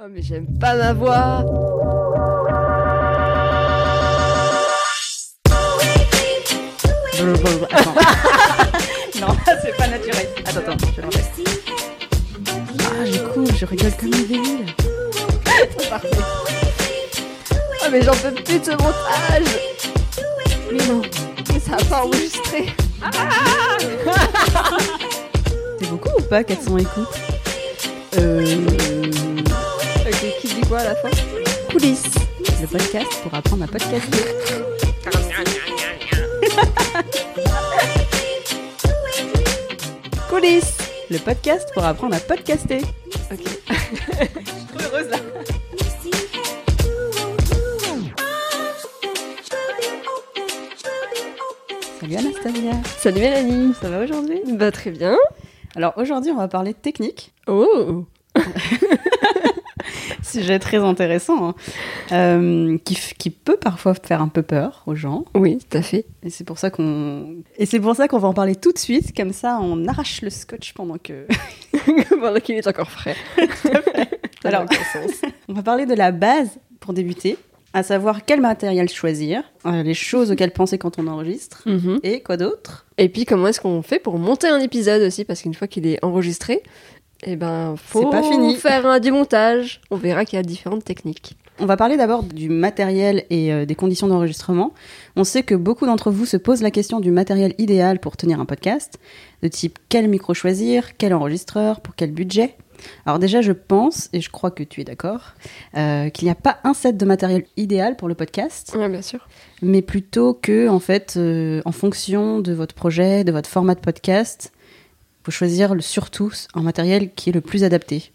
Oh mais j'aime pas ma voix Attends. non, c'est pas naturel. Attends, attends, je l'enlève. Ah, du coup, je rigole comme une débile. Parfait. Oh mais j'en peux plus de ce montage Mais non, mais ça a pas enregistré C'est beaucoup ou pas 400 écoutes? Euh... Quoi à la fin Coulisses, le podcast pour apprendre à podcaster. Coulisses, le podcast pour apprendre à podcaster. Ok. Je suis trop heureuse là. Salut Anastasia, Salut Mélanie ça va aujourd'hui Bah très bien Alors aujourd'hui on va parler de technique, Oh sujet très intéressant, hein. Euh, qui, peut parfois faire un peu peur aux gens. Oui, tout à fait. Et c'est pour ça qu'on et c'est pour ça qu'on va en parler tout de suite, comme ça on arrache le scotch pendant que. Pendant qu'il est encore frais. Alors, on va parler de la base pour débuter, à savoir quel matériel choisir, euh, les choses auxquelles penser quand on enregistre, Mhm. et quoi d'autre? Et puis comment est-ce qu'on fait pour monter un épisode aussi? Parce qu'une fois qu'il est enregistré, eh ben faut pas fini. faire un démontage. On verra qu'il y a différentes techniques. On va parler d'abord du matériel et euh, des conditions d'enregistrement. On sait que beaucoup d'entre vous se posent la question du matériel idéal pour tenir un podcast, de type quel micro choisir, quel enregistreur, pour quel budget? Alors déjà, je pense, et je crois que tu es d'accord, euh, qu'il n'y a pas un set de matériel idéal pour le podcast, Ouais, bien sûr. mais plutôt que, en fait, euh, en fonction de votre projet, de votre format de podcast, faut choisir le, surtout un matériel qui est le plus adapté.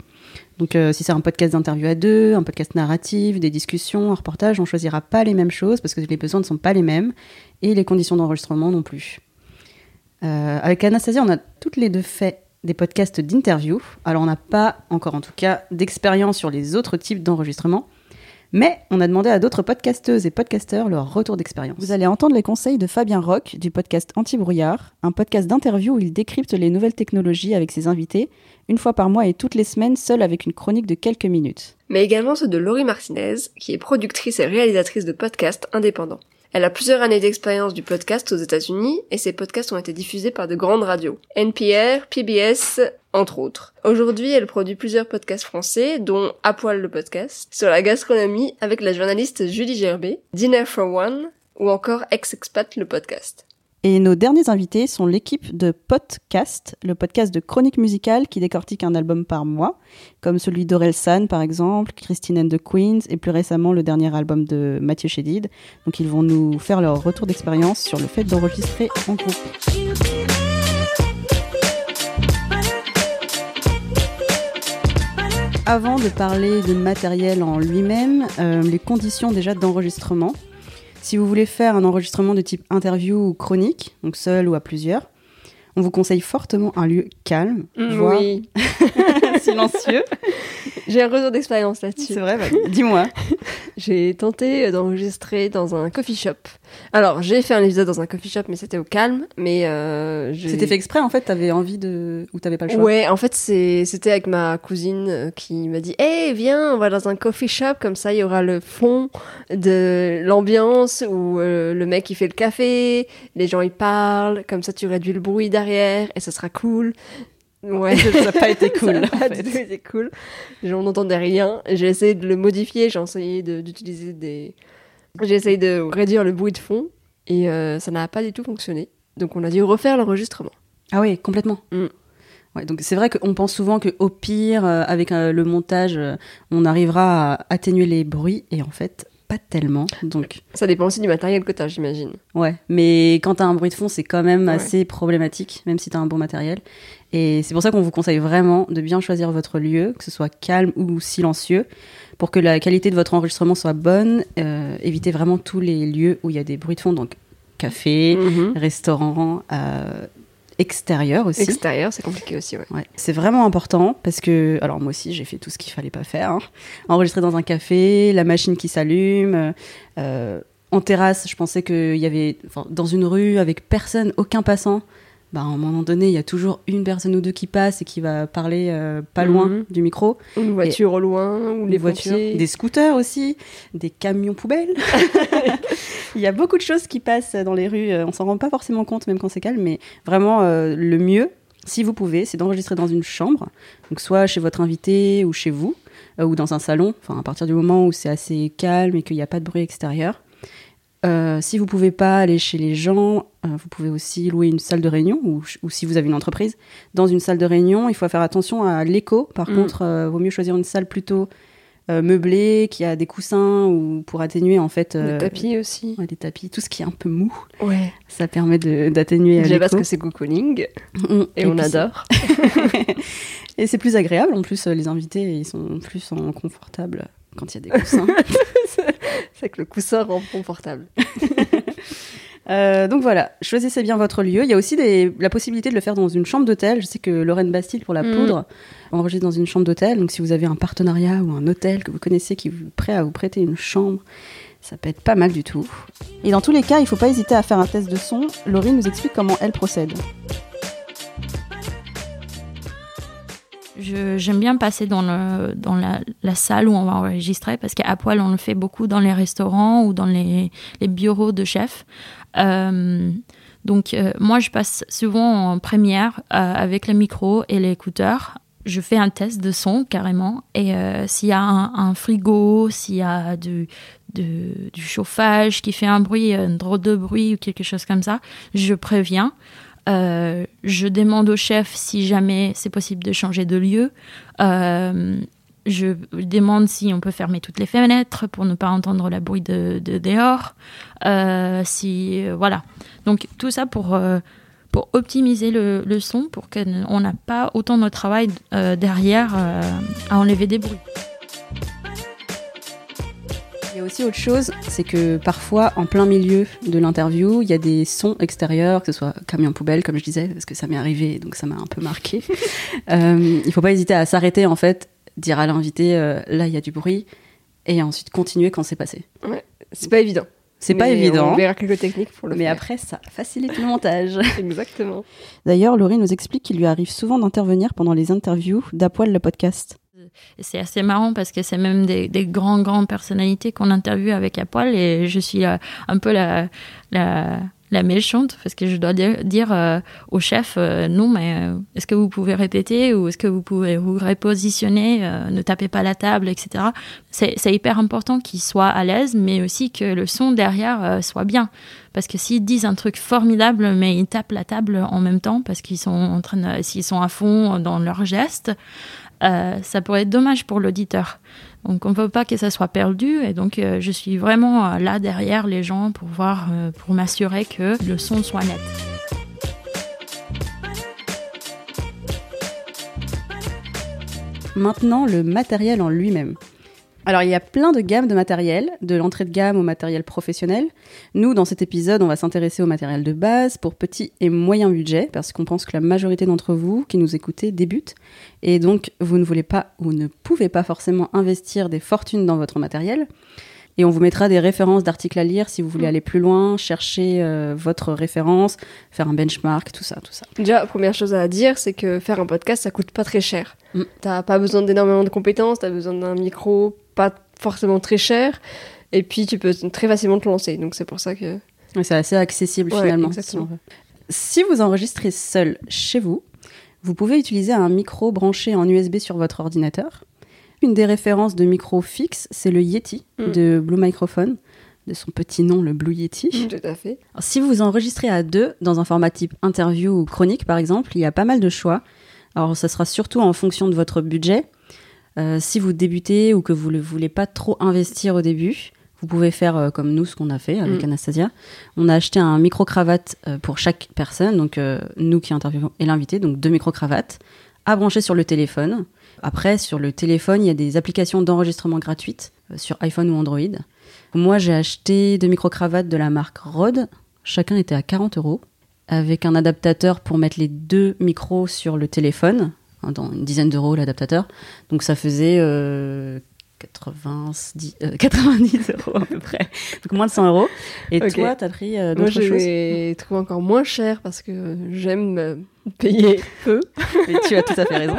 Donc, euh, si c'est un podcast d'interview à deux, un podcast narratif, des discussions, un reportage, on choisira pas les mêmes choses parce que les besoins ne sont pas les mêmes et les conditions d'enregistrement non plus. Euh, avec Anastasia, on a toutes les deux fait des podcasts d'interview. Alors, on n'a pas encore, en tout cas, d'expérience sur les autres types d'enregistrement. Mais on a demandé à d'autres podcasteuses et podcasteurs leur retour d'expérience. Vous allez entendre les conseils de Fabien Roch du podcast Anti-Brouillard, un podcast d'interview où il décrypte les nouvelles technologies avec ses invités, une fois par mois et toutes les semaines, seul avec une chronique de quelques minutes. Mais également ceux de Laurie Martinez, qui est productrice et réalisatrice de podcasts indépendants. Elle a plusieurs années d'expérience du podcast aux États-Unis et ses podcasts ont été diffusés par de grandes radios. NPR, PBS, entre autres. Aujourd'hui, elle produit plusieurs podcasts français, dont À poil le podcast, sur la gastronomie avec la journaliste Julie Gerbet, Dinner for One, ou encore Ex-Expat le podcast. Et nos derniers invités sont l'équipe de Podcast, le podcast de chronique musicale qui décortique un album par mois, comme celui d'Orelsan par exemple, Christine and the Queens et plus récemment le dernier album de Mathieu Chédid. Donc ils vont nous faire leur retour d'expérience sur le fait d'enregistrer en groupe. Avant de parler de matériel en lui-même, euh, les conditions déjà d'enregistrement. Si vous voulez faire un enregistrement de type interview ou chronique, donc seul ou à plusieurs, on vous conseille fortement un lieu calme, voire Oui, silencieux. j'ai un retour d'expérience là-dessus. C'est vrai, bah, dis-moi. J'ai tenté d'enregistrer dans un coffee shop. Alors, j'ai fait un épisode dans un coffee shop, mais c'était au calme. Mais euh, C'était fait exprès en fait, t'avais envie de. ou t'avais pas le choix? Ouais, en fait, c'était avec ma cousine euh, qui m'a dit Hey, viens, on va dans un coffee shop, comme ça, il y aura le fond de l'ambiance où euh, le mec il fait le café, les gens ils parlent, comme ça, tu réduis le bruit derrière et ça sera cool. Ouais, Ça n'a pas été cool. ça n'a pas été cool. J'en entendais rien. J'ai essayé de le modifier, j'ai essayé de- d'utiliser des. J'ai essayé de réduire le bruit de fond et euh, ça n'a pas du tout fonctionné. Donc on a dû refaire l'enregistrement. Ah oui, complètement. Mm. Ouais, donc c'est vrai qu'on pense souvent que au pire, euh, avec euh, le montage, on arrivera à atténuer les bruits, et en fait, pas tellement. Donc, Ça dépend aussi du matériel que t'as, j'imagine. ouais. Mais quand t'as un bruit de fond, c'est quand même Ouais. assez problématique, même si t'as un bon matériel. Et c'est pour ça qu'on vous conseille vraiment de bien choisir votre lieu, que ce soit calme ou silencieux, pour que la qualité de votre enregistrement soit bonne. Euh, évitez vraiment tous les lieux où il y a des bruits de fond, donc café, Mhm. restaurant, euh, extérieur aussi. Extérieur, c'est compliqué aussi, ouais. Ouais, c'est vraiment important parce que, alors moi aussi j'ai fait tout ce qu'il fallait pas faire. hein. Enregistrer dans un café, la machine qui s'allume. euh, en terrasse, je pensais qu'il y avait, dans une rue avec personne, aucun passant. Bah, à un moment donné, il y a toujours une personne ou deux qui passe et qui va parler euh, pas loin Mhm. du micro. Une voiture au loin, ou Les voitures, des scooters aussi, des camions poubelles. il y a beaucoup de choses qui passent dans les rues. euh, On s'en rend pas forcément compte, même quand c'est calme, mais vraiment, euh, le mieux, si vous pouvez, c'est d'enregistrer dans une chambre, donc soit chez votre invité ou chez vous, euh, ou dans un salon, enfin à partir du moment où c'est assez calme et qu'il n'y a pas de bruit extérieur. Euh, si vous pouvez pas aller chez les gens, euh, vous pouvez aussi louer une salle de réunion ou, ou si vous avez une entreprise, dans une salle de réunion, il faut faire attention à l'écho. Par Mm. contre, euh, vaut mieux choisir une salle plutôt euh, meublée, qui a des coussins ou pour atténuer en fait Des tapis aussi. ouais, des tapis, tout ce qui est un peu mou, Ouais. ça permet d'atténuer Déjà parce l'écho. que c'est cocooning, Mm. et, on adore. Et c'est plus agréable. En plus, les invités, ils sont plus en confortable quand il y a des coussins. c'est que le coussin rend confortable. Euh, donc voilà, choisissez bien votre lieu. Il y a aussi des- la possibilité de le faire dans une chambre d'hôtel. Je sais que Lorraine Bastille, pour la Mm. poudre, enregistre dans une chambre d'hôtel. Donc si vous avez un partenariat ou un hôtel que vous connaissez qui est prêt à vous prêter une chambre, ça peut être pas mal du tout. Et dans tous les cas, il ne faut pas hésiter à faire un test de son. Laurie nous explique comment elle procède. J'aime bien passer dans, le, dans la, salle où on va enregistrer parce qu'à poil, on le fait beaucoup dans les restaurants ou dans les, les bureaux de chefs. Euh, donc, euh, moi, je passe souvent en première euh, avec le micro et l'écouteur. Je fais un test de son carrément. Et s'il y a un, frigo, s'il y a du, de- du chauffage qui fait un bruit, un drôle de bruit ou quelque chose comme ça, je préviens. Euh, je demande au chef si jamais c'est possible de changer de lieu. Euh, je demande si on peut fermer toutes les fenêtres pour ne pas entendre le bruit de, de dehors. Euh, si voilà. Donc tout ça pour pour optimiser le, le son, pour qu'on n'a pas autant de travail derrière à enlever des bruits. A aussi autre chose, c'est que parfois, en plein milieu de l'interview, il y a des sons extérieurs, que ce soit camion poubelle, comme je disais, parce que ça m'est arrivé, donc ça m'a un peu marqué. euh, il faut pas hésiter à s'arrêter, en fait, dire à l'invité, euh, là, il y a du bruit, et ensuite continuer quand c'est passé. C'est pas évident. C'est pas évident, On verra quelques techniques pour le mais faire. après, ça facilite le montage. Exactement. D'ailleurs, Laurie nous explique qu'il lui arrive souvent d'intervenir pendant les interviews d'Apoil le podcast. C'est assez marrant parce que c'est même des, des grandes personnalités qu'on interviewe avec à poil et je suis euh, un peu la, la, méchante parce que je dois dire, euh, au chef euh, non, mais est-ce que vous pouvez répéter ou est-ce que vous pouvez vous repositionner, ne tapez pas la table, etc. C'est hyper important qu'il soit à l'aise, mais aussi que le son derrière soit bien. Parce que s'ils disent un truc formidable, mais ils tapent la table en même temps parce qu'ils sont en train s'ils sont à fond dans leurs gestes, euh, ça pourrait être dommage pour l'auditeur. Donc on ne veut pas que ça soit perdu et donc euh, je suis vraiment euh, là derrière les gens pour voir, pour m'assurer que le son soit net. Maintenant, le matériel en lui-même. Alors, il y a plein de gammes de matériel, de l'entrée de gamme au matériel professionnel. Nous, dans cet épisode, on va s'intéresser au matériel de base pour petit et moyen budget, parce qu'on pense que la majorité d'entre vous qui nous écoutez débutent. Et donc, vous ne voulez pas ou ne pouvez pas forcément investir des fortunes dans votre matériel. Et on vous mettra des références d'articles à lire si vous voulez aller plus loin, chercher euh, votre référence, faire un benchmark, tout ça, tout ça. Déjà, première chose à dire, c'est que faire un podcast, ça coûte pas très cher. Mm. T'as pas besoin d'énormément de compétences, t'as besoin d'un micro pas forcément très cher, et puis tu peux très facilement te lancer. Donc c'est pour ça que. C'est assez accessible Ouais, finalement. Si, exactement. vous enregistrez seul chez vous, vous pouvez utiliser un micro branché en USB sur votre ordinateur. Une des références de micro fixe, c'est le Yeti Mm. de Blue Microphone, de son petit nom, le Blue Yeti. Tout à fait. Alors, si vous enregistrez à deux, dans un format type interview ou chronique par exemple, il y a pas mal de choix. Alors ça sera surtout en fonction de votre budget. Euh, si vous débutez ou que vous ne voulez pas trop investir au début, vous pouvez faire euh, comme nous, ce qu'on a fait avec Mm. Anastasia. On a acheté un micro-cravate euh, pour chaque personne, donc nous qui interviewons et l'invité, donc deux micro-cravates, à brancher sur le téléphone. Après, sur le téléphone, il y a des applications d'enregistrement gratuites sur iPhone ou Android. Moi, j'ai acheté deux micro-cravates de la marque Rode. Chacun était à 40 euros. Avec un adaptateur pour mettre les deux micros sur le téléphone. Hein, Dans une dizaine d'euros l'adaptateur. Donc ça faisait euh, 90, euh, 90 euros à peu près. Donc moins de 100 euros. Et Ok. toi, t'as pris euh, Moi, d'autres choses j'ai trouvé encore moins cher parce que j'aime euh, payer peu. Et tu as tout à fait raison.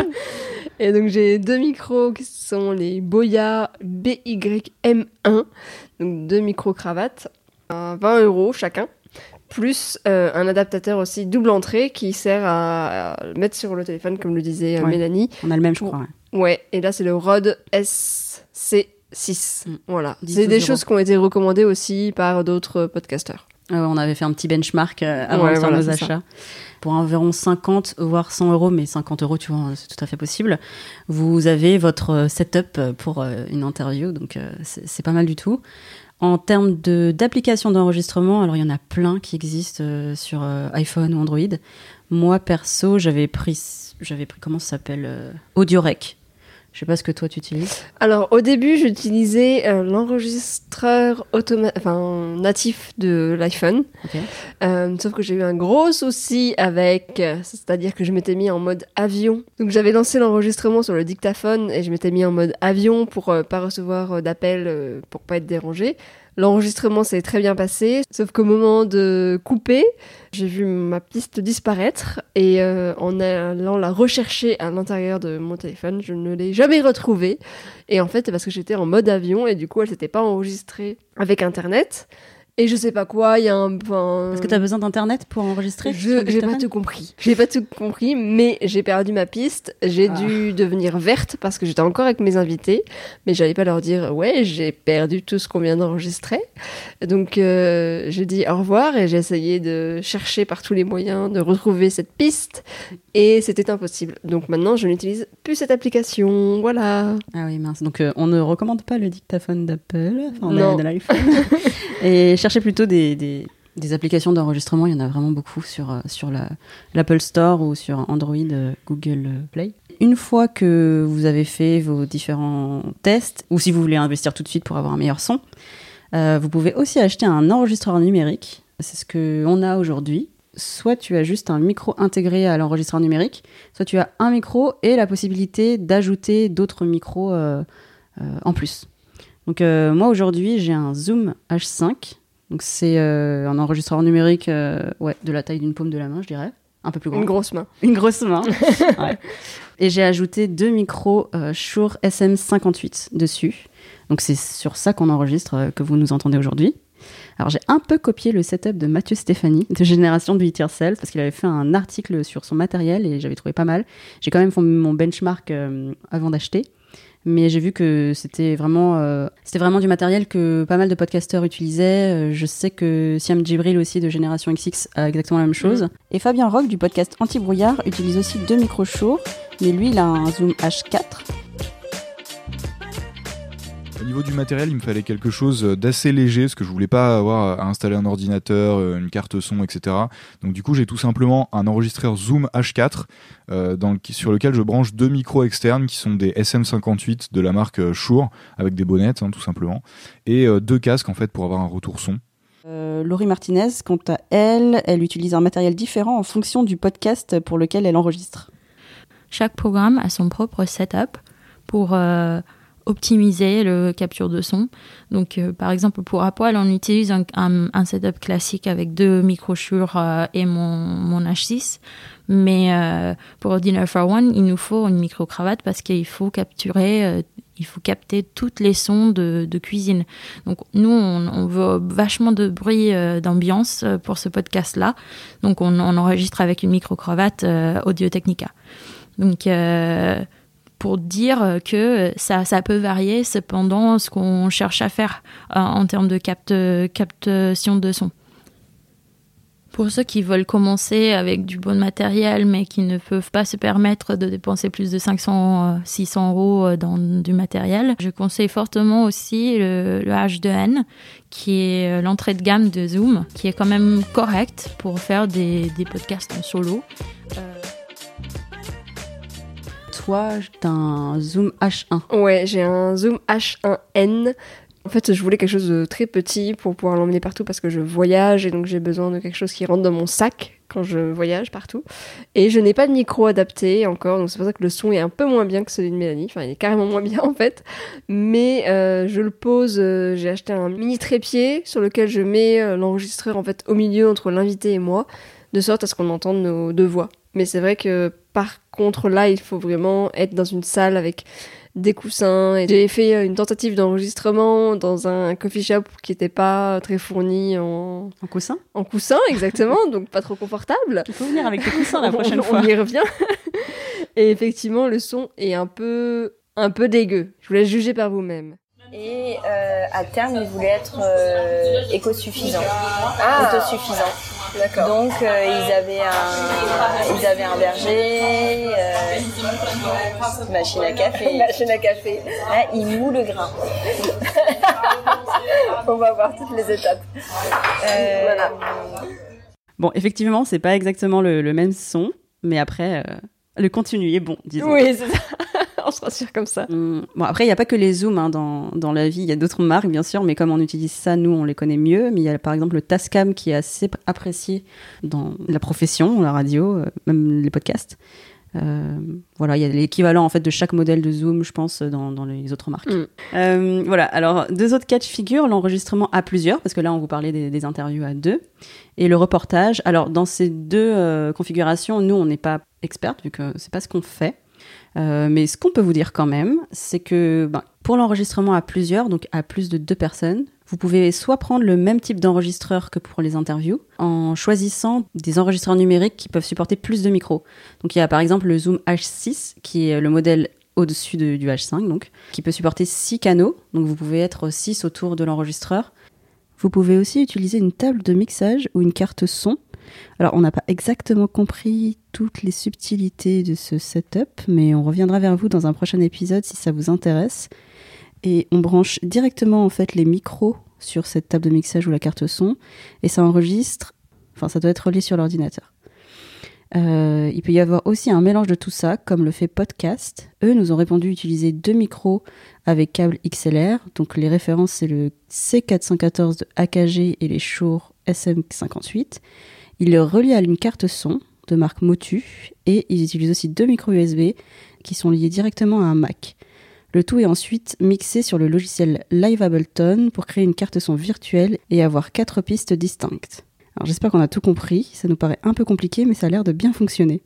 Et donc, j'ai deux micros qui sont les Boya BYM1. Donc, deux micros-cravates à 20 euros chacun. Plus euh, un adaptateur aussi double entrée qui sert à, à mettre sur le téléphone, comme le disait euh, Ouais. Mélanie. On a le même, je crois. ouais. Ouais, et là c'est le Rode SC6. Mm. Voilà. 10, C'est des 12 choses qui ont été recommandées aussi par d'autres podcasteurs. Euh, on avait fait un petit benchmark euh, avant Ouais, de faire voilà, nos ça. achats. Pour environ 50, voire 100 euros, mais 50 euros, tu vois, c'est tout à fait possible. Vous avez votre setup pour une interview, donc c'est pas mal du tout. En termes d'applications d'enregistrement, alors il y en a plein qui existent euh, sur euh, iPhone ou Android. Moi, perso, j'avais pris, j'avais pris, comment ça s'appelle euh, AudioRec. Je sais pas ce que toi tu utilises. Alors au début j'utilisais euh, l'enregistreur enfin, natif de l'iPhone. Ok. Euh, sauf que j'ai eu un gros souci avec, euh, c'est-à-dire que je m'étais mis en mode avion. Donc j'avais lancé l'enregistrement sur le dictaphone et je m'étais mis en mode avion pour euh, pas recevoir euh, d'appels, euh, pour pas être dérangé. L'enregistrement s'est très bien passé, sauf qu'au moment de couper, j'ai vu ma piste disparaître et euh, en allant la rechercher à l'intérieur de mon téléphone, je ne l'ai jamais retrouvée. Et en fait, c'est parce que j'étais en mode avion et du coup, elle s'était pas enregistrée avec Internet. Et je sais pas quoi, il y a un. enfin, Parce que tu as besoin d'internet pour enregistrer je j'ai pas tout compris. J'ai pas tout compris, mais j'ai perdu ma piste. J'ai Ah. dû devenir verte parce que j'étais encore avec mes invités, mais j'allais pas leur dire ouais j'ai perdu tout ce qu'on vient d'enregistrer. Donc euh, j'ai dit au revoir et j'ai essayé de chercher par tous les moyens de retrouver cette piste et c'était impossible. Donc maintenant je n'utilise plus cette application. Voilà. Ah oui, mince. Donc, euh, on ne recommande pas le dictaphone d'Apple, enfin, de l'iPhone. Et cherchez plutôt des, des, applications d'enregistrement. Il y en a vraiment beaucoup sur, euh, sur la- l'Apple Store ou sur Android, euh, Google Play. Une fois que vous avez fait vos différents tests, ou si vous voulez investir tout de suite pour avoir un meilleur son, euh, vous pouvez aussi acheter un enregistreur numérique. C'est ce qu'on a aujourd'hui. Soit tu as juste un micro intégré à l'enregistreur numérique, soit tu as un micro et la possibilité d'ajouter d'autres micros euh, euh, en plus. Donc euh, moi aujourd'hui j'ai un Zoom H5, donc c'est euh, un enregistreur numérique euh, ouais, de la taille d'une paume de la main je dirais, un peu plus grand. Une grosse main. Une grosse main. Ouais. Et j'ai ajouté deux micros euh, Shure SM58 dessus. Donc c'est sur ça qu'on enregistre que vous nous entendez aujourd'hui. Alors j'ai un peu copié le setup de Mathieu Stéphanie de Génération Do It Yourself parce qu'il avait fait un article sur son matériel et j'avais trouvé pas mal. J'ai quand même fait mon benchmark avant d'acheter. Mais j'ai vu que c'était vraiment, euh, vraiment du matériel que pas mal de podcasteurs utilisaient. Euh, Je sais que Siam Djibril aussi de Génération XX a exactement la même chose. Et Fabien Rock du podcast Anti-Brouillard utilise aussi deux micros Shure, mais lui il a un Zoom H4. Au niveau du matériel, il me fallait quelque chose d'assez léger, parce que je voulais pas avoir à installer un ordinateur, euh, une carte son, etc. Donc du coup, j'ai tout simplement un enregistreur Zoom H4 euh, dans le- sur lequel je branche deux micros externes qui sont des SM58 de la marque euh, Shure avec des bonnettes, hein, tout simplement, et euh, deux casques en fait pour avoir un retour son. Euh, Laurie Martinez, quant à elle, elle utilise un matériel différent en fonction du podcast pour lequel elle enregistre. Chaque programme a son propre setup pour euh, optimiser le capture de son. Donc, euh, par exemple, pour Apoil, on utilise un, setup classique avec deux micros Shure euh, et mon, mon H6. Mais euh, pour Dinner for One, il nous faut une micro-cravate parce qu'il faut capturer, il faut capter toutes les sons de, cuisine. Donc, nous, on, veut vachement de bruit d'ambiance pour ce podcast-là. Donc, on, on enregistre avec une micro-cravate euh, Audio-Technica. Donc, pour dire que ça, ça peut varier cependant ce qu'on cherche à faire euh, en termes de capte, captation de son. Pour ceux qui veulent commencer avec du bon matériel mais qui ne peuvent pas se permettre de dépenser plus de 500, euh, 600 euros euh, dans du matériel, je conseille fortement aussi le, le H2N qui est euh, l'entrée de gamme de Zoom, qui est quand même correct pour faire des, des podcasts en solo. Euh, Toi, un Zoom H1. Ouais, j'ai un Zoom H1N. En fait, je voulais quelque chose de très petit pour pouvoir l'emmener partout parce que je voyage et donc j'ai besoin de quelque chose qui rentre dans mon sac quand je voyage partout. Et je n'ai pas de micro adapté encore, donc c'est pour ça que le son est un peu moins bien que celui de Mélanie. Enfin, il est carrément moins bien en fait. Mais euh, je le pose, euh, j'ai acheté un mini trépied sur lequel je mets euh, l'enregistreur en fait au milieu entre l'invité et moi, de sorte à ce qu'on entende nos deux voix. Mais c'est vrai que par contre là, il faut vraiment être dans une salle avec des coussins. J'ai fait euh, une tentative d'enregistrement dans un coffee shop qui n'était pas très fourni en, En coussin? en coussin, exactement, donc pas trop confortable. Il faut venir avec tes coussins la On- prochaine on, fois. y revient. Et effectivement, le son est un peu, un peu dégueu. Je vous laisse juger par vous-même. Et euh, à terme, ils voulaient être euh, éco-suffisants, autosuffisants. D'accord. Donc euh, ils avaient un, ils avaient un berger, euh, machine à café. Machine à café. Ah, ils mouent le grain. On va voir toutes les étapes. Euh, Voilà. Bon, effectivement, c'est pas exactement le, le même son, mais après, euh, le contenu est bon, disons. Oui, c'est ça. on se rassure comme ça. Hum, Bon, après, il n'y a pas que les zooms hein, dans, dans la vie. Il y a d'autres marques, bien sûr, mais comme on utilise ça, nous, on les connaît mieux. Mais il y a par exemple le Tascam qui est assez apprécié dans la profession, la radio, euh, même les podcasts. Euh, voilà, il y a l'équivalent en fait de chaque modèle de zoom, je pense, dans, dans les autres marques. Mm. Euh, voilà. Alors deux autres cas de figure l'enregistrement à plusieurs, parce que là on vous parlait des, des interviews à deux, et le reportage. Alors dans ces deux euh, configurations, nous on n'est pas experts vu que c'est pas ce qu'on fait. Euh, mais ce qu'on peut vous dire quand même, c'est que ben, pour l'enregistrement à plusieurs, donc à plus de deux personnes, vous pouvez soit prendre le même type d'enregistreur que pour les interviews, en choisissant des enregistreurs numériques qui peuvent supporter plus de micros. Donc il y a par exemple le Zoom H6, qui est le modèle au-dessus de- du H5, donc, qui peut supporter six canaux. Donc vous pouvez être 6 autour de l'enregistreur. Vous pouvez aussi utiliser une table de mixage ou une carte son. Alors, on n'a pas exactement compris toutes les subtilités de ce setup, mais on reviendra vers vous dans un prochain épisode si ça vous intéresse. Et on branche directement en fait les micros sur cette table de mixage ou la carte son, et ça enregistre. Enfin, ça doit être relié sur l'ordinateur. Euh, il peut y avoir aussi un mélange de tout ça, comme le fait Podcast. Eux nous ont répondu utiliser deux micros avec câble XLR. Donc les références, c'est le C414 de AKG et les Shure SM58. Ils le relient à une carte son de marque Motu et ils utilisent aussi deux micros USB qui sont liés directement à un Mac. Le tout est ensuite mixé sur le logiciel Live Ableton pour créer une carte son virtuelle et avoir quatre pistes distinctes. Alors j'espère qu'on a tout compris, ça nous paraît un peu compliqué mais ça a l'air de bien fonctionner.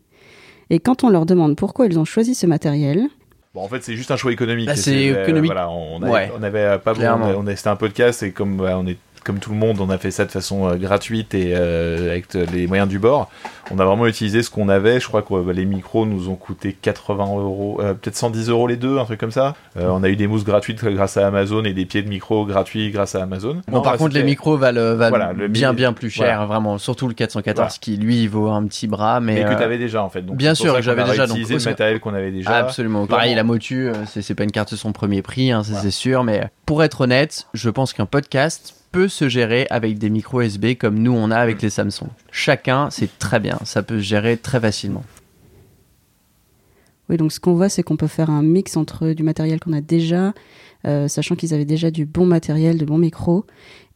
Et quand on leur demande pourquoi ils ont choisi ce matériel, Bon, en fait, c'est juste un choix économique. Bah, c'est euh, économique. Voilà, on avait, Ouais. on avait euh, pas Clairement. on, a- on a- c'était un podcast et comme bah, on est comme tout le monde, on a fait ça de façon euh, gratuite et euh, avec euh, les moyens du bord. On a vraiment utilisé ce qu'on avait. Je crois que les micros nous ont coûté 80 euros, peut-être 110 euros les deux, un truc comme ça. On a eu des mousses gratuites grâce à Amazon et des pieds de micro gratuits grâce à Amazon. Bon, Non, par contre, les micros valent, valent Voilà, le bien, bien plus cher, voilà. vraiment. Surtout le 414 Voilà. qui, lui, vaut un petit bras. Mais, mais que tu avais déjà en fait. Donc, bien sûr j'avais déjà, donc le matériel qu'on avait déjà. Absolument. Pareil, la Motu, c'est pas une carte son premier prix, hein, c'est sûr. Mais pour être honnête, je pense qu'un podcast peut se gérer avec des micros USB comme nous on a avec les Samsung. Chacun, c'est très bien. Ça peut se gérer très facilement. Oui, donc ce qu'on voit, c'est qu'on peut faire un mix entre du matériel qu'on a déjà, euh, sachant qu'ils avaient déjà du bon matériel, de bons micros,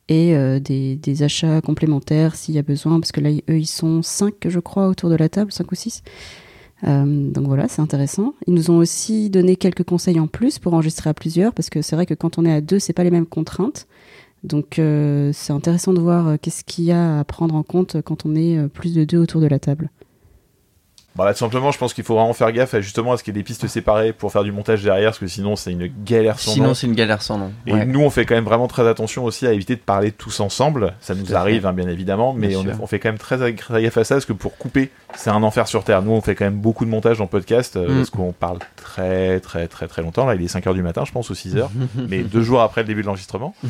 et euh, des, des achats complémentaires s'il y a besoin, parce que là, eux, ils sont 5, je crois, autour de la table, 5 ou 6. donc voilà, c'est intéressant. Ils nous ont aussi donné quelques conseils en plus pour enregistrer à plusieurs, parce que c'est vrai que quand on est à deux, c'est pas les mêmes contraintes. Donc euh, c'est intéressant de voir euh, qu'est-ce qu'il y a à prendre en compte quand on est euh, plus de deux autour de la table. Bah là, tout simplement, je pense qu'il faut vraiment faire gaffe à, justement à ce qu'il y ait des pistes séparées pour faire du montage derrière, parce que sinon, c'est une galère sans Sinon, nom. c'est une galère sans nom. Et Ouais. nous, on fait quand même vraiment très attention aussi à éviter de parler tous ensemble. Ça nous arrive, hein, bien évidemment, mais Bien on, fait quand même très, très gaffe à ça, parce que pour couper, c'est un enfer sur Terre. Nous, on fait quand même beaucoup de montage en podcast, euh, Mm. parce qu'on parle très, très, très, très longtemps. Là, il est 5 heures du matin, je pense, ou 6 heures, mais deux jours après le début de l'enregistrement. Et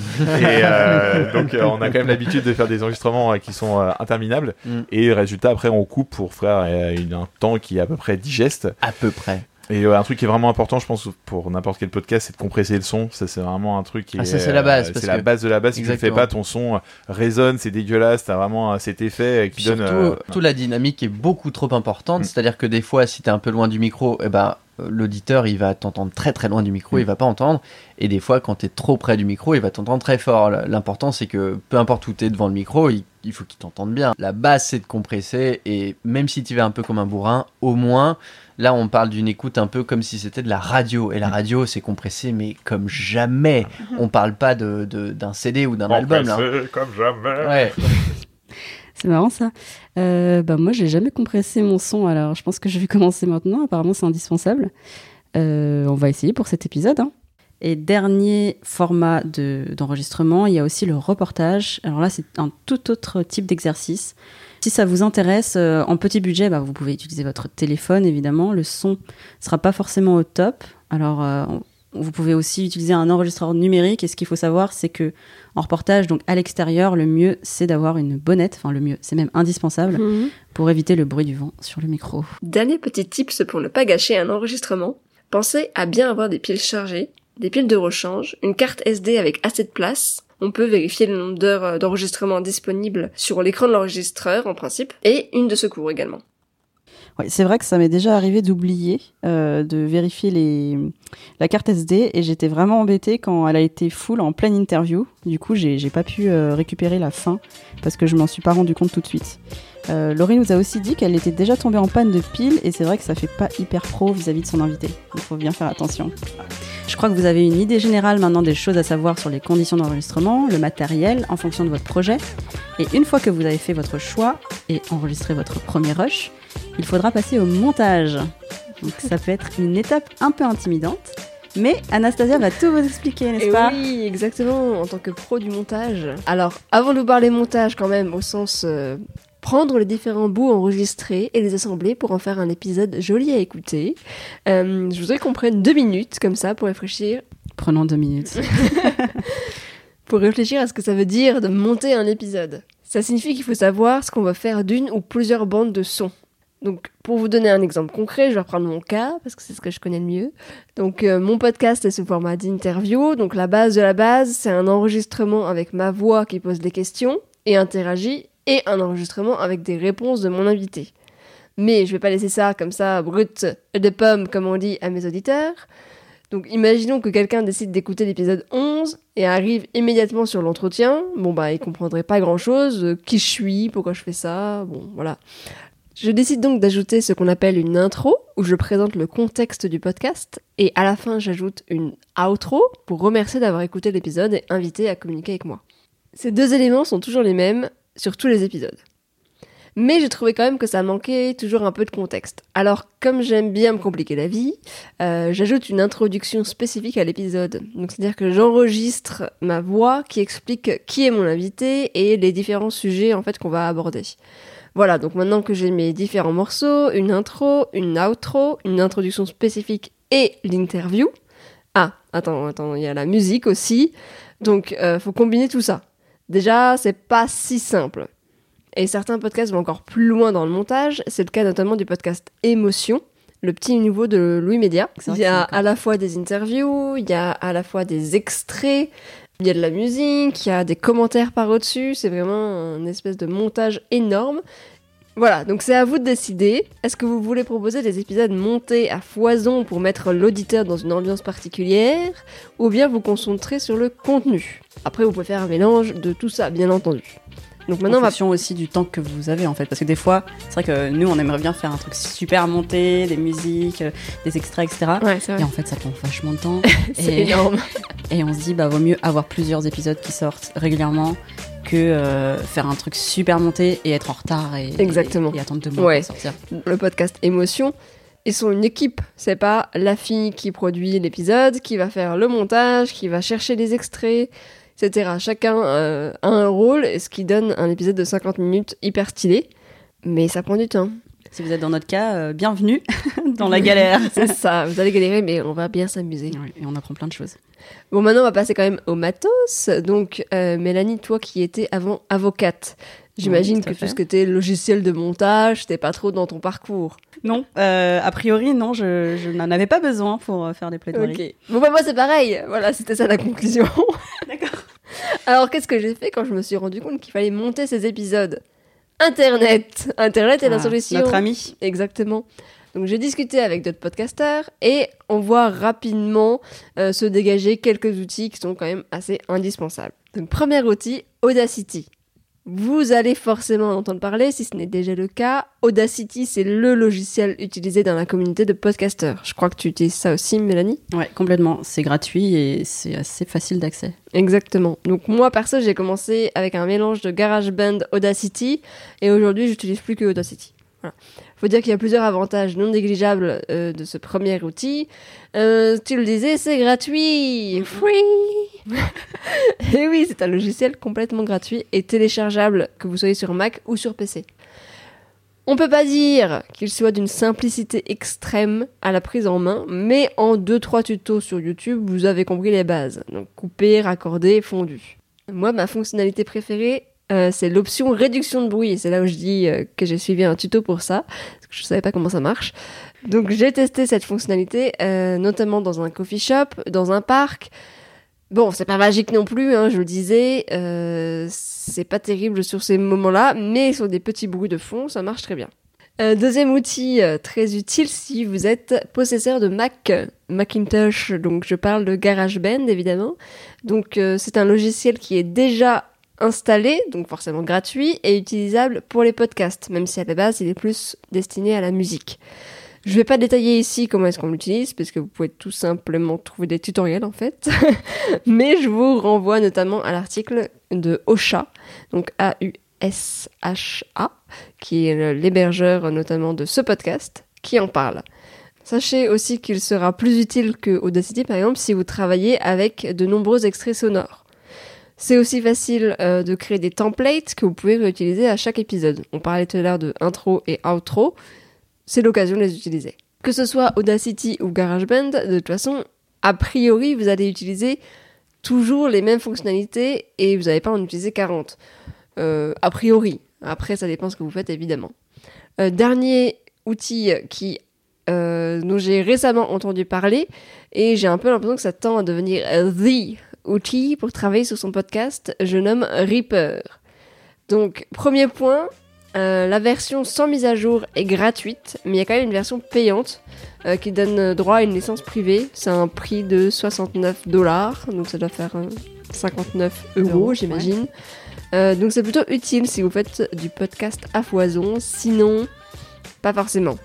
euh, donc, euh, on a quand même l'habitude de faire des enregistrements qui sont interminables. Mm. Et résultat, après, on coupe pour faire une- un temps qui est à peu près digeste. À peu près. Et euh, un truc qui est vraiment important, je pense, pour n'importe quel podcast, c'est de compresser le son. Ça, c'est vraiment un truc qui Ah, est. ça, c'est la base, euh, C'est la base de la base. Si tu le fais pas, ton son résonne, c'est dégueulasse. T'as vraiment euh, cet effet euh, qui Surtout, donne. euh, toute la dynamique est beaucoup trop importante. Mm. C'est-à-dire que des fois, si t'es un peu loin du micro, eh ben, euh, l'auditeur, il va t'entendre très très loin du micro, Mm. il va pas entendre. Et des fois, quand tu es trop près du micro, il va t'entendre très fort. L'important, c'est que peu importe où tu es devant le micro, il, il faut qu'il t'entende bien. La base, c'est de compresser. Et même si tu vas un peu comme un bourrin, au moins, là, on parle d'une écoute un peu comme si c'était de la radio. Et la radio, c'est compressé, mais comme jamais. On parle pas de- de- d'un CD ou d'un album. Là. comme jamais. Ouais. C'est marrant ça. Euh, bah, moi, j'ai jamais compressé mon son, alors je pense que je vais commencer maintenant. Apparemment, c'est indispensable. Euh, on va essayer pour cet épisode. hein. Et dernier format de- d'enregistrement, il y a aussi le reportage. Alors là, c'est un tout autre type d'exercice. Si ça vous intéresse, euh, en petit budget, bah, vous pouvez utiliser votre téléphone, évidemment. Le son sera pas forcément au top. Alors, euh, vous pouvez aussi utiliser un enregistreur numérique. Et ce qu'il faut savoir, c'est que en reportage, donc à l'extérieur, le mieux, c'est d'avoir une bonnette. Enfin, le mieux, c'est même indispensable Mhm. pour éviter le bruit du vent sur le micro. Dernier petit tips pour ne pas gâcher un enregistrement. Pensez à bien avoir des piles chargées, des piles de rechange, une carte SD avec assez de place. On peut vérifier le nombre d'heures euh, d'enregistrement disponibles sur l'écran de l'enregistreur en principe, et une de secours également. C'est vrai que ça m'est déjà arrivé d'oublier euh, de vérifier la carte SD et j'étais vraiment embêtée quand elle a été full en pleine interview. Du coup, j'ai pas pu euh, récupérer la fin parce que je m'en suis pas rendu compte tout de suite. Euh, Laurie nous a aussi dit qu'elle était déjà tombée en panne de pile et c'est vrai que ça fait pas hyper pro vis-à-vis de son invité. Il faut bien faire attention. Je crois que vous avez une idée générale maintenant des choses à savoir sur les conditions d'enregistrement, le matériel en fonction de votre projet. Et une fois que vous avez fait votre choix et enregistré votre premier rush, il faudra passer au montage. Donc ça peut être une étape un peu intimidante, mais Anastasia va tout vous expliquer, n'est-ce Et pas? oui, exactement, en tant que pro du montage. Alors, avant de vous parler montage quand même, au sens euh, prendre les différents bouts enregistrés et les assembler pour en faire un épisode joli à écouter, euh, je voudrais qu'on prenne deux minutes comme ça pour réfléchir Prenons deux minutes. pour réfléchir à ce que ça veut dire de monter un épisode. Ça signifie qu'il faut savoir ce qu'on va faire d'une ou plusieurs bandes de son. Donc, pour vous donner un exemple concret, je vais reprendre mon cas parce que c'est ce que je connais le mieux. Donc, euh, mon podcast est sous format d'interview. Donc, la base de la base, c'est un enregistrement avec ma voix qui pose des questions et interagit, et un enregistrement avec des réponses de mon invité. Mais je vais pas laisser ça comme ça, brut de pomme, comme on dit à mes auditeurs. Donc imaginons que quelqu'un décide d'écouter l'épisode 11 et arrive immédiatement sur l'entretien. Bon bah il comprendrait pas grand chose, qui je suis, pourquoi je fais ça, bon voilà. Je décide donc d'ajouter ce qu'on appelle une intro, où je présente le contexte du podcast, et à la fin j'ajoute une outro pour remercier d'avoir écouté l'épisode et inviter à communiquer avec moi. Ces deux éléments sont toujours les mêmes sur tous les épisodes. Mais j'ai trouvé quand même que ça manquait toujours un peu de contexte. Alors, comme j'aime bien me compliquer la vie, euh, j'ajoute une introduction spécifique à l'épisode. Donc, c'est-à-dire que j'enregistre ma voix qui explique qui est mon invité et les différents sujets en fait qu'on va aborder. Voilà, donc maintenant que j'ai mes différents morceaux, une intro, une outro, une introduction spécifique et l'interview. Ah, attends, attends, il y a la musique aussi. Donc, euh, faut combiner tout ça. Déjà, c'est pas si simple. Et certains podcasts vont encore plus loin dans le montage. C'est le cas notamment du podcast Émotion, le petit nouveau de Louis Média. Il y a à la fois des interviews, il y a à la fois des extraits, il y a de la musique, il y a des commentaires par au-dessus. C'est vraiment une espèce de montage énorme. Voilà, donc c'est à vous de décider. Est-ce que vous voulez proposer des épisodes montés à foison pour mettre l'auditeur dans une ambiance particulière, ou bien vous concentrer sur le contenu? Après, vous pouvez faire un mélange de tout ça, bien entendu. Donc maintenant, on va fonction aussi du temps que vous avez en fait, parce que des fois, c'est vrai que nous, on aimerait bien faire un truc super monté, des musiques, euh, des extraits, etc. Ouais, c'est Et vrai. en fait, ça prend vachement de temps. C'est et, énorme. et on se dit, bah, vaut mieux avoir plusieurs épisodes qui sortent régulièrement que euh, faire un truc super monté et être en retard et, Exactement. et, et attendre deux mois Ouais. pour sortir. Le podcast Émotion, ils sont une équipe. C'est pas la fille qui produit l'épisode, qui va faire le montage, qui va chercher les extraits, etc. Chacun euh, a un rôle, ce qui donne un épisode de 50 minutes hyper stylé. Mais ça prend du temps. Si vous êtes dans notre cas, euh, bienvenue dans la galère. C'est ça, vous allez galérer, mais on va bien s'amuser. Et on apprend plein de choses. Bon, maintenant, on va passer quand même au matos. Donc, euh, Mélanie, toi qui étais avant avocate, j'imagine Oui, que tout ce que t'es logiciel de montage, c'était pas trop dans ton parcours. Non, euh, a priori, non, je, je n'en avais pas besoin pour euh, faire des plaidoiries. Bon, bah, moi, c'est pareil. Voilà, c'était ça la conclusion. D'accord. Alors, qu'est-ce que j'ai fait quand je me suis rendu compte qu'il fallait monter ces épisodes Internet. Internet est la Ah, solution. Notre ami. Exactement. Donc j'ai discuté avec d'autres podcasteurs et on voit rapidement euh, se dégager quelques outils qui sont quand même assez indispensables. Donc premier outil, Audacity. Vous allez forcément en entendre parler si ce n'est déjà le cas. Audacity, c'est le logiciel utilisé dans la communauté de podcasteurs. Je crois que tu utilises ça aussi, Mélanie Ouais, complètement. C'est gratuit et c'est assez facile d'accès. Exactement. Donc moi, perso, j'ai commencé avec un mélange de GarageBand Audacity et aujourd'hui, j'utilise plus que Audacity. Voilà. Faut dire qu'il y a plusieurs avantages non négligeables euh, de ce premier outil. Euh, tu le disais, c'est gratuit, free. et oui, c'est un logiciel complètement gratuit et téléchargeable, que vous soyez sur Mac ou sur PC. On peut pas dire qu'il soit d'une simplicité extrême à la prise en main, mais en 2-3 tutos sur YouTube, vous avez compris les bases. Donc couper, raccorder, fondu. Moi, ma fonctionnalité préférée, euh, c'est l'option réduction de bruit. C'est là où je dis euh, que j'ai suivi un tuto pour ça, parce que je savais pas comment ça marche. Donc j'ai testé cette fonctionnalité, euh, notamment dans un coffee shop, dans un parc. Bon, c'est pas magique non plus, hein, je le disais. C'est pas terrible sur ces moments-là, mais sur des petits bruits de fond, ça marche très bien. Deuxième outil très utile si vous êtes possesseur de Mac, Macintosh, donc je parle de GarageBand évidemment. Donc c'est un logiciel qui est déjà installé, donc forcément gratuit, et utilisable pour les podcasts, même si à la base il est plus destiné à la musique. Je vais pas détailler ici comment est-ce qu'on l'utilise, parce que vous pouvez tout simplement trouver des tutoriels en fait. Mais je vous renvoie notamment à l'article de Ocha, donc A-U-S-H-A, qui est l'hébergeur notamment de ce podcast, qui en parle. Sachez aussi qu'il sera plus utile que Audacity par exemple si vous travaillez avec de nombreux extraits sonores. C'est aussi facile euh, de créer des templates que vous pouvez réutiliser à chaque épisode. On parlait tout à l'heure de intro et outro c'est l'occasion de les utiliser. Que ce soit Audacity ou GarageBand, de toute façon, a priori, vous allez utiliser toujours les mêmes fonctionnalités et vous n'allez pas en utiliser 40. Euh, a priori. Après, ça dépend ce que vous faites, évidemment. Euh, dernier outil qui, dont j'ai récemment entendu parler et j'ai un peu l'impression que ça tend à devenir THE outil pour travailler sur son podcast, je nomme Reaper. Donc, premier point, euh, la version sans mise à jour est gratuite, mais il y a quand même une version payante euh, qui donne droit à une licence privée. C'est un prix de 69 dollars, donc ça doit faire euh, 59 euros, j'imagine. Euh, donc c'est plutôt utile si vous faites du podcast à foison, sinon, pas forcément.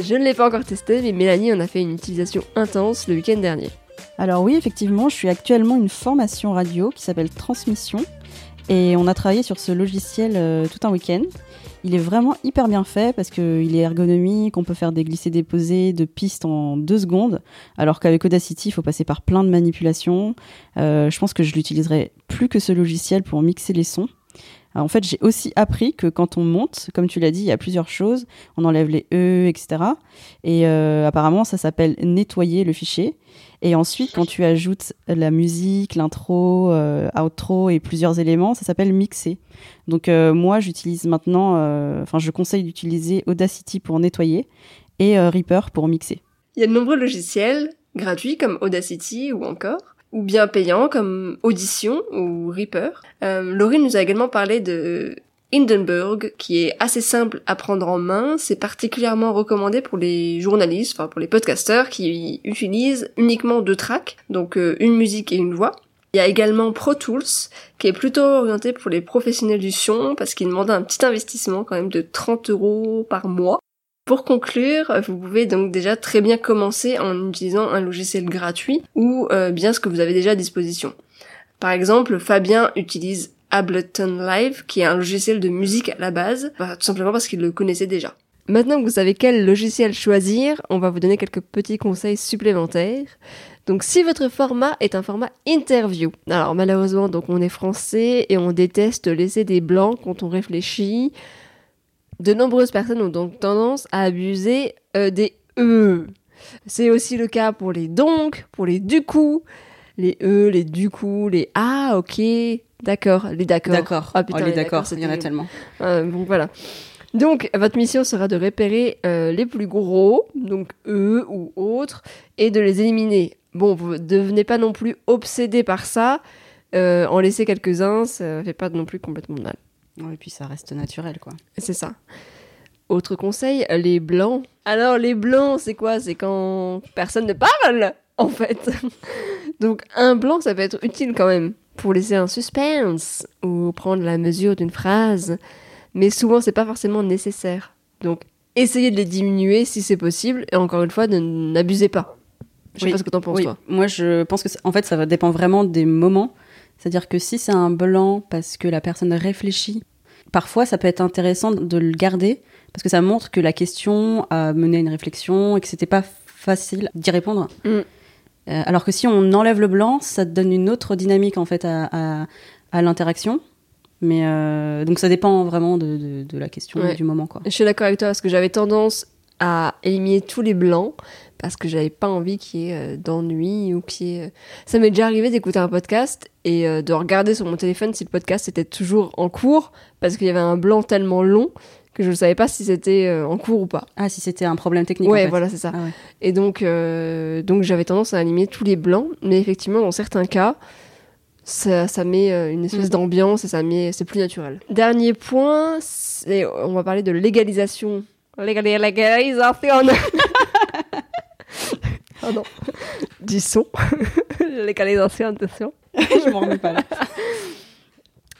Je ne l'ai pas encore testé, mais Mélanie en a fait une utilisation intense le week-end dernier. Alors oui, effectivement, je suis actuellement une formation radio qui s'appelle Transmission et on a travaillé sur ce logiciel euh, tout un week-end. Il est vraiment hyper bien fait parce qu'il est ergonomique, on peut faire des glissés-déposés de pistes en deux secondes, alors qu'avec Audacity, il faut passer par plein de manipulations. Euh, je pense que je l'utiliserai plus que ce logiciel pour mixer les sons. En fait, j'ai aussi appris que quand on monte, comme tu l'as dit, il y a plusieurs choses. On enlève les E, etc. Et euh, apparemment, ça s'appelle nettoyer le fichier. Et ensuite, quand tu ajoutes la musique, l'intro, euh, outro et plusieurs éléments, ça s'appelle mixer. Donc euh, moi, j'utilise maintenant, enfin, je conseille d'utiliser Audacity pour nettoyer et Reaper pour mixer. Il y a de nombreux logiciels gratuits comme Audacity ou encore, ou bien payants comme Audition ou Reaper. Euh, nous a également parlé de Hindenburg, qui est assez simple à prendre en main. C'est particulièrement recommandé pour les journalistes, enfin pour les podcasteurs qui utilisent uniquement deux tracks, donc euh, une musique et une voix. Il y a également Pro Tools, qui est plutôt orienté pour les professionnels du son, parce qu'il demande un petit investissement quand même de 30 euros par mois. Pour conclure, vous pouvez donc déjà très bien commencer en utilisant un logiciel gratuit ou euh, bien ce que vous avez déjà à disposition. Par exemple, Fabien utilise Ableton Live, qui est un logiciel de musique à la base, bah, tout simplement parce qu'il le connaissait déjà. Maintenant que vous savez quel logiciel choisir, on va vous donner quelques petits conseils supplémentaires. Donc si votre format est un format interview, alors malheureusement donc on est français et on déteste laisser des blancs quand on réfléchit, de nombreuses personnes ont donc tendance à abuser euh, des E. C'est aussi le cas pour les donc, pour les du coup, les E, les du coup, les ah ok, d'accord, les d'accord. D'accord. Ah putain, Oh, les les d'accord, il y en a c'était- tellement. Euh, donc voilà. Donc votre mission sera de repérer euh, les plus gros, donc eux ou autres, et de les éliminer. Bon, vous devenez pas non plus obsédé par ça. Euh, en laisser quelques-uns, ça fait pas non plus complètement mal. Ouais, et puis ça reste naturel, quoi. C'est ça. Autre conseil, les blancs. Alors les blancs, c'est quoi? C'est quand personne ne parle, en fait. Donc un blanc, ça peut être utile quand même pour laisser un suspense ou prendre la mesure d'une phrase, mais souvent c'est pas forcément nécessaire. Donc essayez de les diminuer si c'est possible et encore une fois, n'abusez pas. Je sais Oui. pas ce que t'en penses Oui, toi. moi je pense que en fait ça dépend vraiment des moments. C'est-à-dire que si c'est un blanc parce que la personne réfléchit, parfois ça peut être intéressant de le garder parce que ça montre que la question a mené à une réflexion et que c'était pas facile d'y répondre. Mm. Euh, alors que si on enlève le blanc, ça donne une autre dynamique en fait à, à, à l'interaction. Mais euh, donc ça dépend vraiment de, de, de la question Ouais. et du moment quoi. Je suis d'accord avec toi parce que j'avais tendance à éliminer tous les blancs parce que j'avais pas envie qu'il y ait euh, d'ennui ou qu'il y ait... euh, Ça m'est déjà arrivé d'écouter un podcast et euh, de regarder sur mon téléphone si le podcast était toujours en cours parce qu'il y avait un blanc tellement long que je ne savais pas si c'était en cours ou pas. Ah si c'était un problème technique. ouais, en fait. voilà, c'est ça. Ah ouais. Et donc, euh, donc j'avais tendance à éliminer tous les blancs, mais effectivement, dans certains cas, ça, ça met une espèce Mm. d'ambiance et ça met, c'est plus naturel. Dernier point, on va parler de légalisation. Légali- Légalisation. oh non, du son. légalisation, attention. je m'en remets pas là.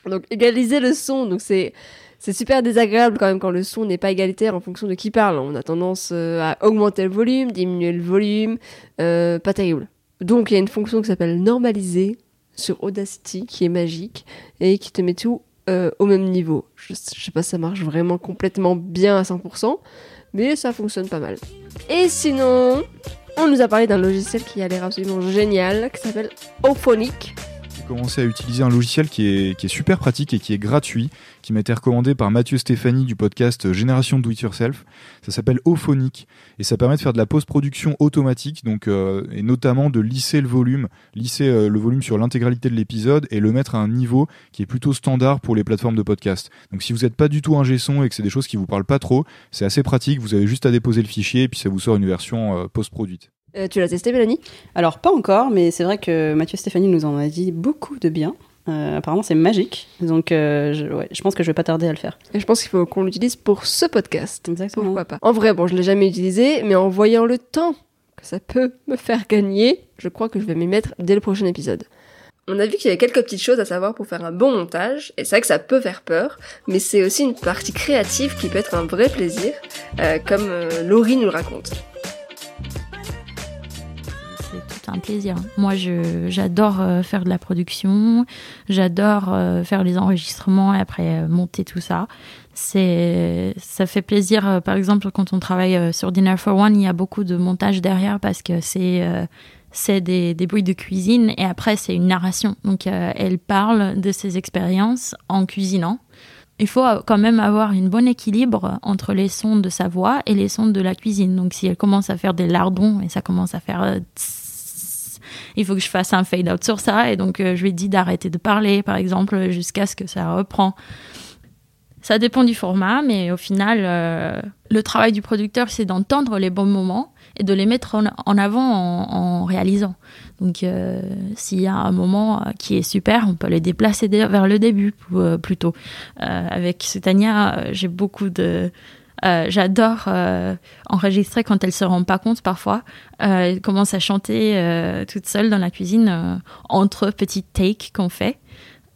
Donc égaliser le son, donc c'est c'est super désagréable quand même quand le son n'est pas égalitaire en fonction de qui parle. On a tendance euh, à augmenter le volume, diminuer le volume, euh, pas terrible. Donc il y a une fonction qui s'appelle normaliser sur Audacity qui est magique et qui te met tout euh, au même niveau. Je, je sais pas si ça marche vraiment complètement bien à 100%, mais ça fonctionne pas mal. Et sinon, on nous a parlé d'un logiciel qui a l'air absolument génial qui s'appelle Ophonic. J'ai commencé à utiliser un logiciel qui est, qui est super pratique et qui est gratuit, qui m'a été recommandé par Mathieu Stéphanie du podcast Génération Do It Yourself. Ça s'appelle Ophonic et ça permet de faire de la post-production automatique, donc euh, et notamment de lisser le volume, lisser euh, le volume sur l'intégralité de l'épisode et le mettre à un niveau qui est plutôt standard pour les plateformes de podcast. Donc si vous n'êtes pas du tout un son et que c'est des choses qui vous parlent pas trop, c'est assez pratique. Vous avez juste à déposer le fichier et puis ça vous sort une version euh, post-produite. Euh, tu l'as testé, Mélanie? Alors, pas encore, mais c'est vrai que Mathieu Stéphanie nous en a dit beaucoup de bien. Euh, apparemment, c'est magique. Donc, euh, je, ouais, je pense que je vais pas tarder à le faire. Et je pense qu'il faut qu'on l'utilise pour ce podcast. Exactement. Pourquoi pas? En vrai, bon, je l'ai jamais utilisé, mais en voyant le temps que ça peut me faire gagner, je crois que je vais m'y mettre dès le prochain épisode. On a vu qu'il y avait quelques petites choses à savoir pour faire un bon montage, et c'est vrai que ça peut faire peur, mais c'est aussi une partie créative qui peut être un vrai plaisir, euh, comme euh, Laurie nous le raconte. Tout un plaisir. Moi, j'adore euh, faire de la production, j'adore euh, faire les enregistrements et après euh, monter tout ça. Ça fait plaisir. par exemple, quand on travaille sur Dinner for One, il y a beaucoup de montage derrière parce que c'est c'est des, des bruits de cuisine et après c'est une narration. Donc, elle parle de ses expériences en cuisinant. Il faut quand même avoir un bon équilibre entre les sons de sa voix et les sons de la cuisine. Donc, si elle commence à faire des lardons et ça commence à faire il faut que je fasse un fade out sur ça et donc euh, je lui dit d'arrêter de parler par exemple jusqu'à ce que ça reprend. Ça dépend du format, mais au final, euh, le travail du producteur, c'est d'entendre les bons moments et de les mettre en, avant en, réalisant. Donc, euh, s'il y a un moment qui est super, on peut les déplacer dé- vers le début plutôt. Avec Sutania, j'ai beaucoup de. Euh, J'adore euh, enregistrer quand elle se rend pas compte parfois. Euh, elle commence à chanter euh, toute seule dans la cuisine entre petites takes qu'on fait.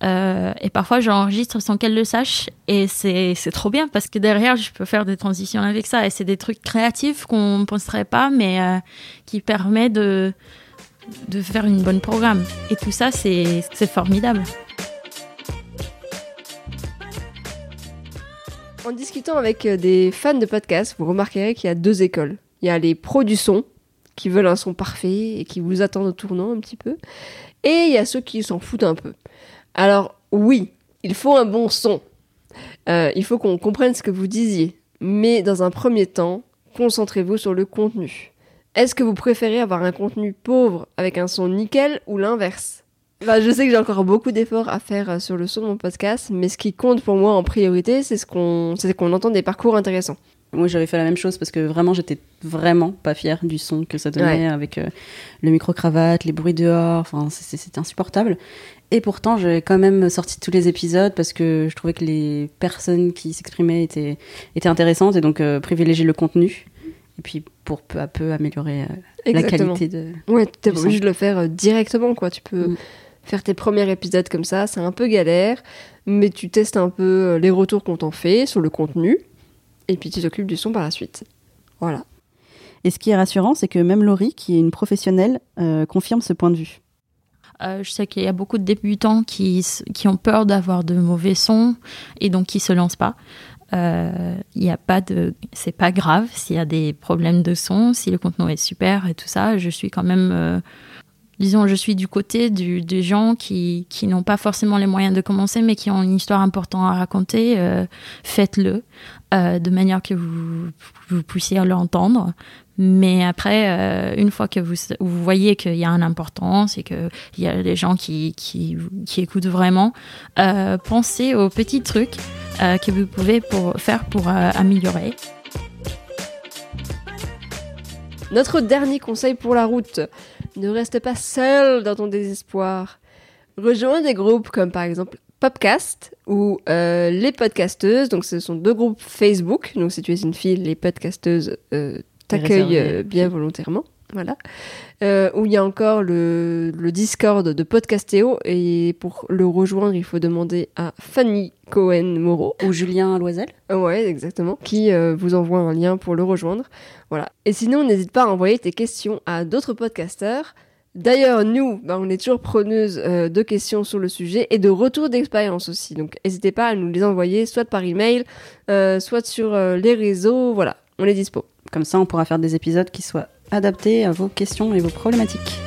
Et parfois, j'enregistre sans qu'elle le sache. Et c'est trop bien parce que derrière, je peux faire des transitions avec ça. Et c'est des trucs créatifs qu'on ne penserait pas, mais qui permet de, de faire une bonne programme. Et tout ça, c'est formidable. En discutant avec euh, des fans de podcasts, vous remarquerez qu'il y a deux écoles. Il y a les pros du son, qui veulent un son parfait et qui vous attendent au tournant un petit peu. Et il y a ceux qui s'en foutent un peu. Alors oui, il faut un bon son. Euh, il faut qu'on comprenne ce que vous disiez. Mais dans un premier temps, concentrez-vous sur le contenu. Est-ce que vous préférez avoir un contenu pauvre avec un son nickel ou l'inverse? Bah, je sais que j'ai encore beaucoup d'efforts à faire euh, sur le son de mon podcast, mais ce qui compte pour moi en priorité, c'est ce qu'on, qu'on entend des parcours intéressants. Moi, j'avais fait la même chose parce que vraiment, j'étais vraiment pas fière du son que ça donnait avec euh, le micro-cravate, les bruits dehors. Enfin, c'était insupportable. Et pourtant, j'ai quand même sorti tous les épisodes parce que je trouvais que les personnes qui s'exprimaient étaient, étaient intéressantes et donc euh, privilégier le contenu. Et puis, pour peu à peu améliorer euh, la qualité de. Ouais, t'es pas obligé de le faire directement, quoi. Tu peux Mm. Faire tes premiers épisodes comme ça, c'est un peu galère, mais tu testes un peu euh, les retours qu'on t'en fait sur le contenu, et puis tu t'occupes du son par la suite. Voilà. Et ce qui est rassurant, c'est que même Laurie, qui est une professionnelle, euh, confirme ce point de vue. Euh, je sais qu'il y a beaucoup de débutants qui, qui ont peur d'avoir de mauvais sons et donc qui se lancent pas. Euh, Il y a pas de, c'est pas grave s'il y a des problèmes de son, si le contenu est super et tout ça. Je suis quand même, euh, disons, je suis du côté des gens qui, qui n'ont pas forcément les moyens de commencer, mais qui ont une histoire importante à raconter. euh, Faites-le euh, de manière que vous, vous puissiez l'entendre. Mais après, euh, une fois que vous, vous voyez qu'il y a une importance et qu'il y a des gens qui, qui, qui écoutent vraiment, pensez aux petits trucs que vous pouvez pour, faire pour améliorer. Notre dernier conseil pour la route ne reste pas seul dans ton désespoir. Rejoins des groupes comme par exemple Popcast ou euh, les podcasteuses. Donc, ce sont deux groupes Facebook. Donc, si tu es une fille, les podcasteuses euh, t'accueillent euh, bien volontairement. Voilà. Euh, où il y a encore le, le Discord de Podcastéo. Et pour le rejoindre, il faut demander à Fanny Cohen-Moreau. Ou Julien Loisel. Ouais, exactement. Qui euh, vous envoie un lien pour le rejoindre. Voilà. Et sinon, n'hésite pas à envoyer tes questions à d'autres podcasteurs. D'ailleurs, nous, bah, on est toujours preneuses euh, de questions sur le sujet et de retours d'expérience aussi. Donc, n'hésitez pas à nous les envoyer, soit par email, euh, soit sur euh, les réseaux. Voilà, on est dispo. Comme ça, on pourra faire des épisodes qui soient adaptés à vos questions et vos problématiques.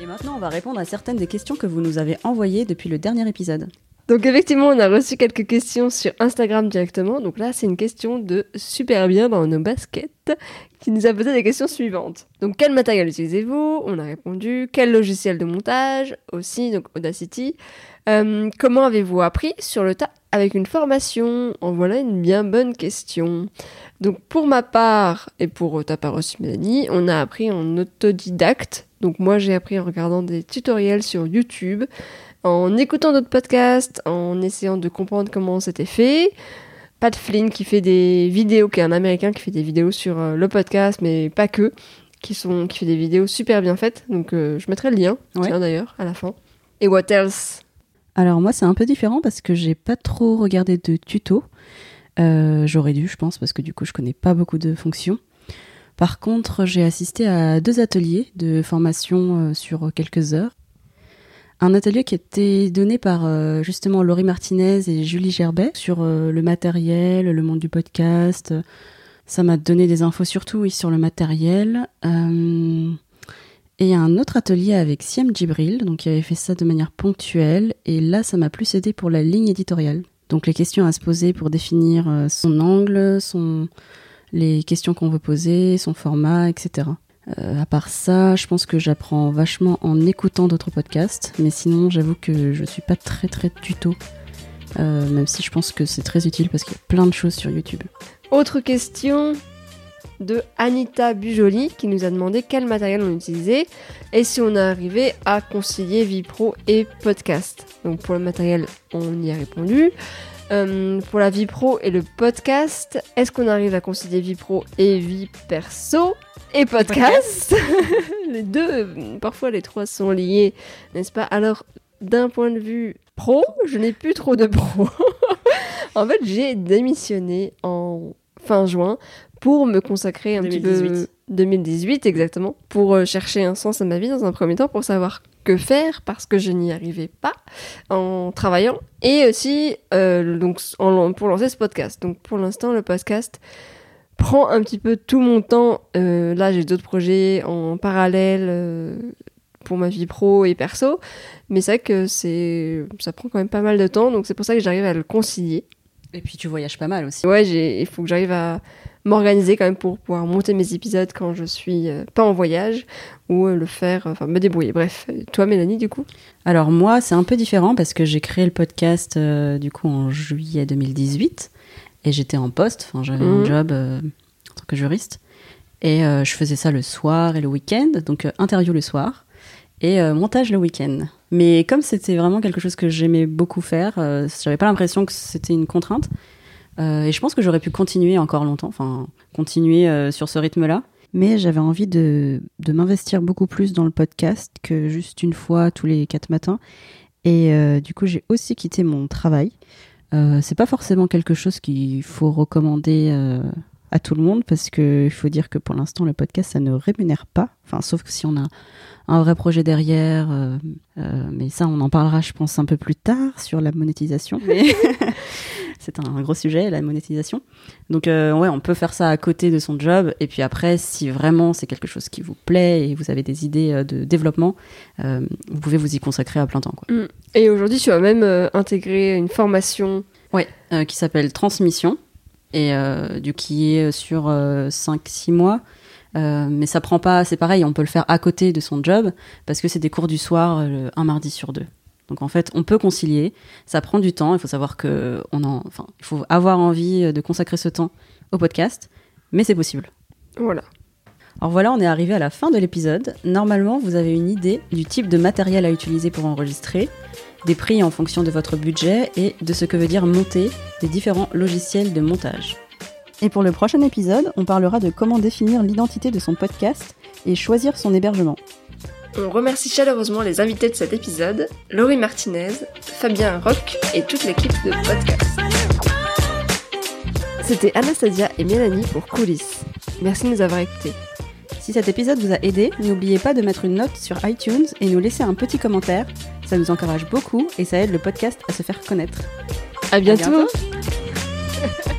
Et maintenant, on va répondre à certaines des questions que vous nous avez envoyées depuis le dernier épisode. Donc effectivement, on a reçu quelques questions sur Instagram directement. Donc là, c'est une question de super bien dans nos baskets qui nous a posé des questions suivantes. Donc quel matériel utilisez-vous? On a répondu. Quel logiciel de montage? Aussi, donc Audacity. Euh, comment avez-vous appris sur le tas avec une formation? En voilà une bien bonne question. Donc pour ma part, et pour ta part aussi Mélanie, on a appris en autodidacte. Donc moi j'ai appris en regardant des tutoriels sur YouTube en écoutant d'autres podcasts, en essayant de comprendre comment c'était fait. Pat Flynn qui fait des vidéos, qui est un américain qui fait des vidéos sur euh, le podcast, mais pas que, qui, sont, qui fait des vidéos super bien faites. Donc euh, je mettrai le lien, Ouais. tiens d'ailleurs, à la fin. Et what else? Alors moi, c'est un peu différent parce que j'ai pas trop regardé de tutos. Euh, J'aurais dû, je pense, parce que du coup, je connais pas beaucoup de fonctions. Par contre, j'ai assisté à deux ateliers de formation euh, sur quelques heures. Un atelier qui était donné par euh, justement Laurie Martinez et Julie Gerbet sur le matériel, le monde du podcast. Ça m'a donné des infos surtout oui, sur le matériel. Et un autre atelier avec Siem Djibril, donc qui avait fait ça de manière ponctuelle. Et là, ça m'a plus aidé pour la ligne éditoriale. Donc les questions à se poser pour définir euh, son angle, son... les questions qu'on veut poser, son format, etc. Euh, à part ça, je pense que j'apprends vachement en écoutant d'autres podcasts, mais sinon, j'avoue que je suis pas très très tuto, euh, même si je pense que c'est très utile parce qu'il y a plein de choses sur YouTube. Autre question? De Anita Bujoli qui nous a demandé quel matériel on utilisait et si on a arrivé à concilier vie pro et podcast. Donc pour le matériel, on y a répondu. Euh, pour la vie pro et le podcast, est-ce qu'on arrive à concilier vie pro et vie perso et podcast? Les deux, parfois les trois sont liés, n'est-ce pas? Alors, d'un point de vue pro, je n'ai plus trop de pro. en fait, j'ai démissionné en fin juin pour me consacrer un petit peu 2018. 2018 exactement pour euh, chercher un sens à ma vie dans un premier temps pour savoir que faire parce que je n'y arrivais pas en travaillant et aussi euh, donc en- pour lancer ce podcast. Donc pour l'instant le podcast prend un petit peu tout mon temps. Euh, là j'ai d'autres projets en parallèle euh, pour ma vie pro et perso, mais c'est vrai que c'est ça prend quand même pas mal de temps donc c'est pour ça que j'arrive à le concilier. Et puis tu voyages pas mal aussi. Ouais, il faut que j'arrive à m'organiser quand même pour pouvoir monter mes épisodes quand je suis euh, pas en voyage ou euh, le faire, enfin me débrouiller. Bref, toi Mélanie du coup? Alors moi, c'est un peu différent parce que j'ai créé le podcast euh, du coup en juillet 2018 et j'étais en poste, enfin j'avais un job euh, en tant que juriste et euh, je faisais ça le soir et le week-end, donc euh, interview le soir et euh, montage le week-end. Mais comme c'était vraiment quelque chose que j'aimais beaucoup faire, euh, j'avais pas l'impression que c'était une contrainte. Euh, et je pense que j'aurais pu continuer encore longtemps, enfin continuer euh, sur ce rythme-là. Mais j'avais envie de, de m'investir beaucoup plus dans le podcast que juste une fois tous les quatre matins. Et euh, du coup, j'ai aussi quitté mon travail. C'est pas forcément quelque chose qu'il faut recommander à tout le monde parce que il faut dire que pour l'instant, le podcast, ça ne rémunère pas. Enfin, sauf que si on a un vrai projet derrière. euh, euh, mais ça, on en parlera, je pense, un peu plus tard sur la monétisation. Mais c'est un gros sujet, la monétisation. Donc, euh, ouais, on peut faire ça à côté de son job. Et puis après, si vraiment c'est quelque chose qui vous plaît et vous avez des idées euh, de développement, euh, vous pouvez vous y consacrer à plein temps. Quoi. Et aujourd'hui, tu as même euh, intégré une formation. Euh, qui s'appelle Transmission et euh, du qui est sur 5-6 mois. Euh, mais ça prend pas, c'est pareil, on peut le faire à côté de son job parce que c'est des cours du soir euh, un mardi sur deux. Donc en fait, on peut concilier. Ça prend du temps. Il faut savoir que on en, enfin, il faut avoir envie de consacrer ce temps au podcast, mais c'est possible. Voilà. Alors voilà, on est arrivé à la fin de l'épisode. Normalement, vous avez une idée du type de matériel à utiliser pour enregistrer, des prix en fonction de votre budget et de ce que veut dire monter des différents logiciels de montage. Et pour le prochain épisode, on parlera de comment définir l'identité de son podcast et choisir son hébergement. On remercie chaleureusement les invités de cet épisode, Laurie Martinez, Fabien Roch et toute l'équipe de podcast. C'était Anastasia et Mélanie pour Coulisses. Merci de nous avoir écoutés. Si cet épisode vous a aidé, n'oubliez pas de mettre une note sur iTunes et nous laisser un petit commentaire. Ça nous encourage beaucoup et ça aide le podcast à se faire connaître. À bientôt. bientôt.